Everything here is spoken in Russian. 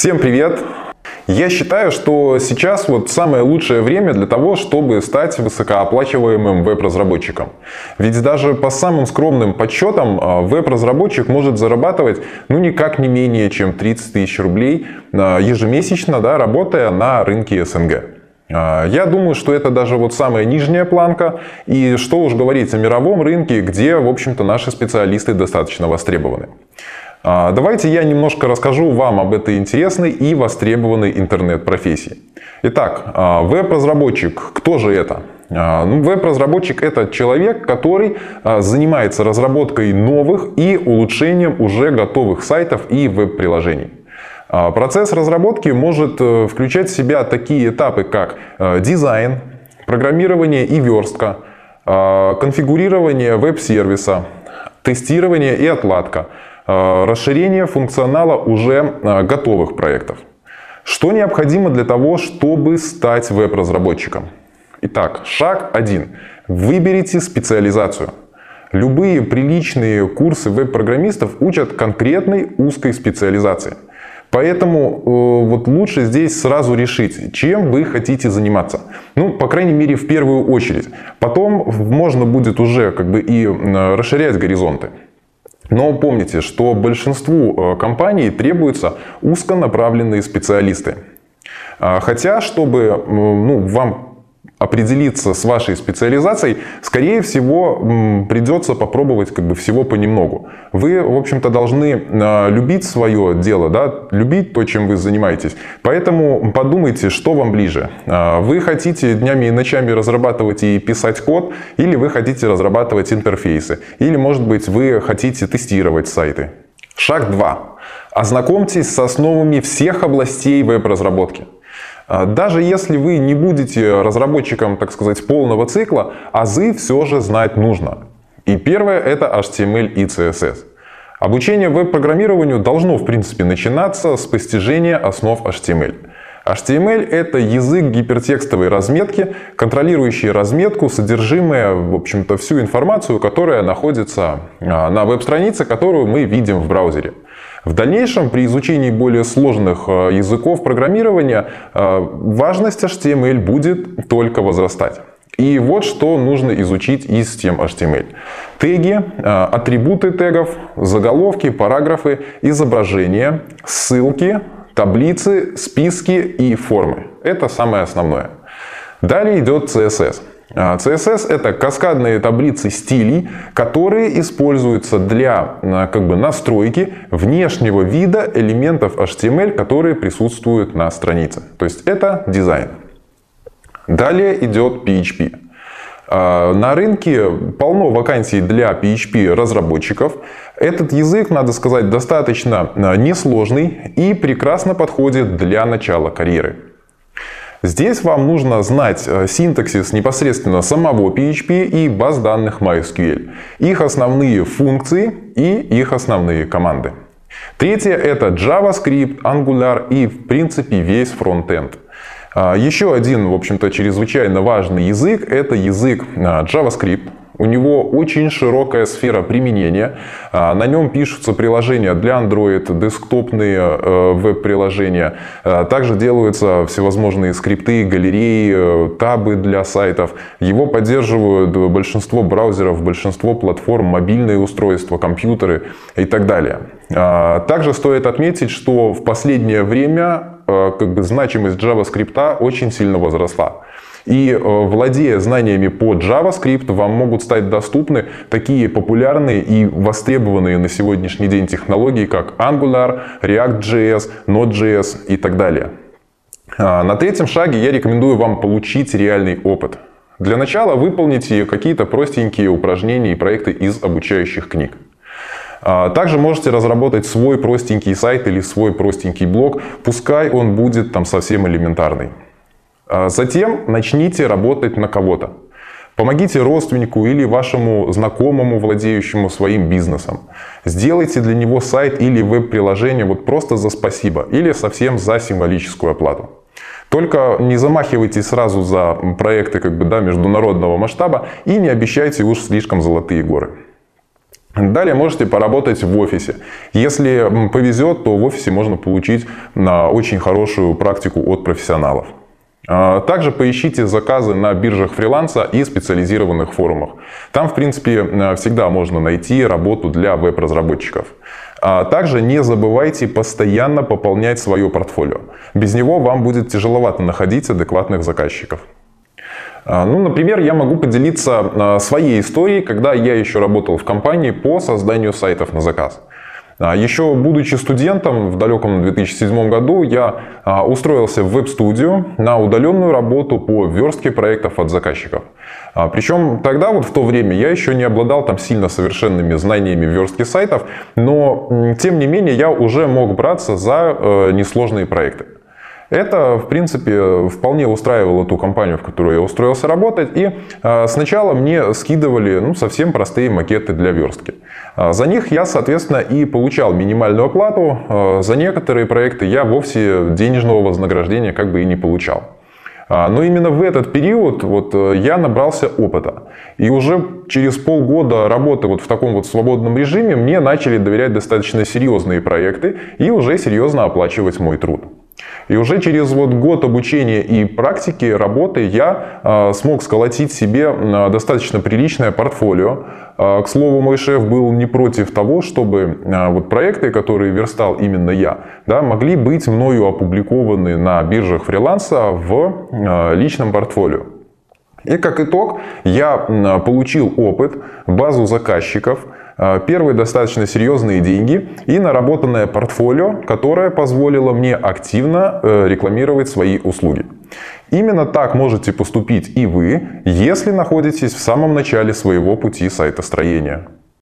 Всем привет! Я считаю, что сейчас вот самое лучшее время для того, чтобы стать высокооплачиваемым веб-разработчиком. Ведь даже по самым скромным подсчетам а, веб-разработчик может зарабатывать ну никак не менее чем 30 тысяч рублей а, ежемесячно, да, работая на рынке СНГ. А, я думаю, что это даже вот самая нижняя планка. И что уж говорить о мировом рынке, где, в общем-то, наши специалисты достаточно востребованы. А, давайте я немножко расскажу вам об этой интересной и востребованной интернет-профессии. Итак, а, веб-разработчик. Кто же это? Ну, веб-разработчик это человек, который занимается разработкой новых и улучшением уже готовых сайтов и веб-приложений. А, процесс разработки может э, включать в себя такие этапы, как э, дизайн, программирование и верстка, а, конфигурирование веб-сервиса, тестирование и отладка, а, расширение функционала уже готовых проектов. Что необходимо для того, чтобы стать веб-разработчиком? Итак, шаг 1. Выберите специализацию. Любые приличные курсы веб-программистов учат конкретной узкой специализации – Поэтому э, вот лучше здесь сразу решить, чем вы хотите заниматься. Ну, по крайней мере, в первую очередь. Потом можно будет уже как бы и расширять горизонты. Но помните, что большинству э, компаний требуются узконаправленные специалисты. А, хотя, чтобы ну, вам определиться с вашей специализацией, скорее всего, придется попробовать как бы всего понемногу. Вы, в общем-то, должны а, любить свое дело, да, любить то, чем вы занимаетесь. Поэтому подумайте, что вам ближе. А, вы хотите днями и ночами разрабатывать и писать код, или вы хотите разрабатывать интерфейсы, или, может быть, вы хотите тестировать сайты. Шаг 2. Ознакомьтесь с основами всех областей веб-разработки. А, даже если вы не будете разработчиком, так сказать, полного цикла, азы все же знать нужно. И первое это HTML и CSS. Обучение веб-программированию должно, в принципе, начинаться с постижения основ HTML. HTML — это язык гипертекстовой разметки, контролирующий разметку, содержимое, в общем-то, всю информацию, которая находится а, на веб-странице, которую мы видим в браузере. В дальнейшем, при изучении более сложных э, языков программирования, э, важность HTML будет только возрастать. И вот что нужно изучить из систем HTML. Теги, э, атрибуты тегов, заголовки, параграфы, изображения, ссылки, таблицы, списки и формы. Это самое основное. Далее идет CSS. А, CSS это каскадные таблицы стилей, которые используются для а, как бы, настройки внешнего вида элементов HTML, которые присутствуют на странице. То есть это дизайн. Далее идет PHP. А, на рынке полно вакансий для PHP разработчиков. Этот язык, надо сказать, достаточно несложный и прекрасно подходит для начала карьеры. Здесь вам нужно знать э, синтаксис непосредственно самого PHP и баз данных MySQL, их основные функции и их основные команды. Третье это JavaScript, Angular и в принципе весь фронтенд. А, еще один, в общем-то, чрезвычайно важный язык – это язык а, JavaScript. У него очень широкая сфера применения. А, на нем пишутся приложения для Android, десктопные э, веб-приложения. А, также делаются всевозможные скрипты, галереи, э, табы для сайтов. Его поддерживают большинство браузеров, большинство платформ, мобильные устройства, компьютеры и так далее. А, также стоит отметить, что в последнее время э, как бы, значимость JavaScript очень сильно возросла. И э, владея знаниями по JavaScript, вам могут стать доступны такие популярные и востребованные на сегодняшний день технологии, как Angular, React.js, Node.js и так далее. А, на третьем шаге я рекомендую вам получить реальный опыт. Для начала выполните какие-то простенькие упражнения и проекты из обучающих книг. А, также можете разработать свой простенький сайт или свой простенький блог, пускай он будет там совсем элементарный. А затем начните работать на кого-то. Помогите родственнику или вашему знакомому, владеющему своим бизнесом. Сделайте для него сайт или веб-приложение вот просто за спасибо или совсем за символическую оплату. Только не замахивайтесь сразу за проекты как бы, да, международного масштаба и не обещайте уж слишком золотые горы. Далее можете поработать в офисе. Если повезет, то в офисе можно получить очень хорошую практику от профессионалов. А, также поищите заказы на биржах фриланса и специализированных форумах. Там, в принципе, всегда можно найти работу для веб-разработчиков. А также не забывайте постоянно пополнять свое портфолио. Без него вам будет тяжеловато находить адекватных заказчиков. А, ну, например, я могу поделиться своей историей, когда я еще работал в компании по созданию сайтов на заказ. А, Еще будучи студентом в далеком 2007 году, я а, устроился в веб-студию на удаленную работу по верстке проектов от заказчиков. А, Причем тогда, вот в то время, я еще не обладал там сильно совершенными знаниями верстки сайтов, но тем не менее я уже мог браться за э, несложные проекты. Это, в принципе, вполне устраивало ту компанию, в которую я устроился работать. И сначала мне скидывали ну, совсем простые макеты для верстки. А, за них я, соответственно, и получал минимальную оплату. А, за некоторые проекты я вовсе денежного вознаграждения как бы и не получал. Но именно в этот период вот э, я набрался опыта. И уже через полгода работы вот в таком вот свободном режиме мне начали доверять достаточно серьезные проекты и уже серьезно оплачивать мой труд. И уже через вот год обучения и практики работы я э, смог сколотить себе достаточно приличное портфолио. Э, к слову, мой шеф был не против того, чтобы э, вот проекты, которые верстал именно я, да, могли быть мною опубликованы на биржах фриланса в личном портфолио. И как итог, я получил опыт, базу заказчиков, а, первые достаточно серьезные деньги и наработанное портфолио, которое позволило мне активно э, рекламировать свои услуги. Именно так можете поступить и вы, если находитесь в самом начале своего пути сайтостроения.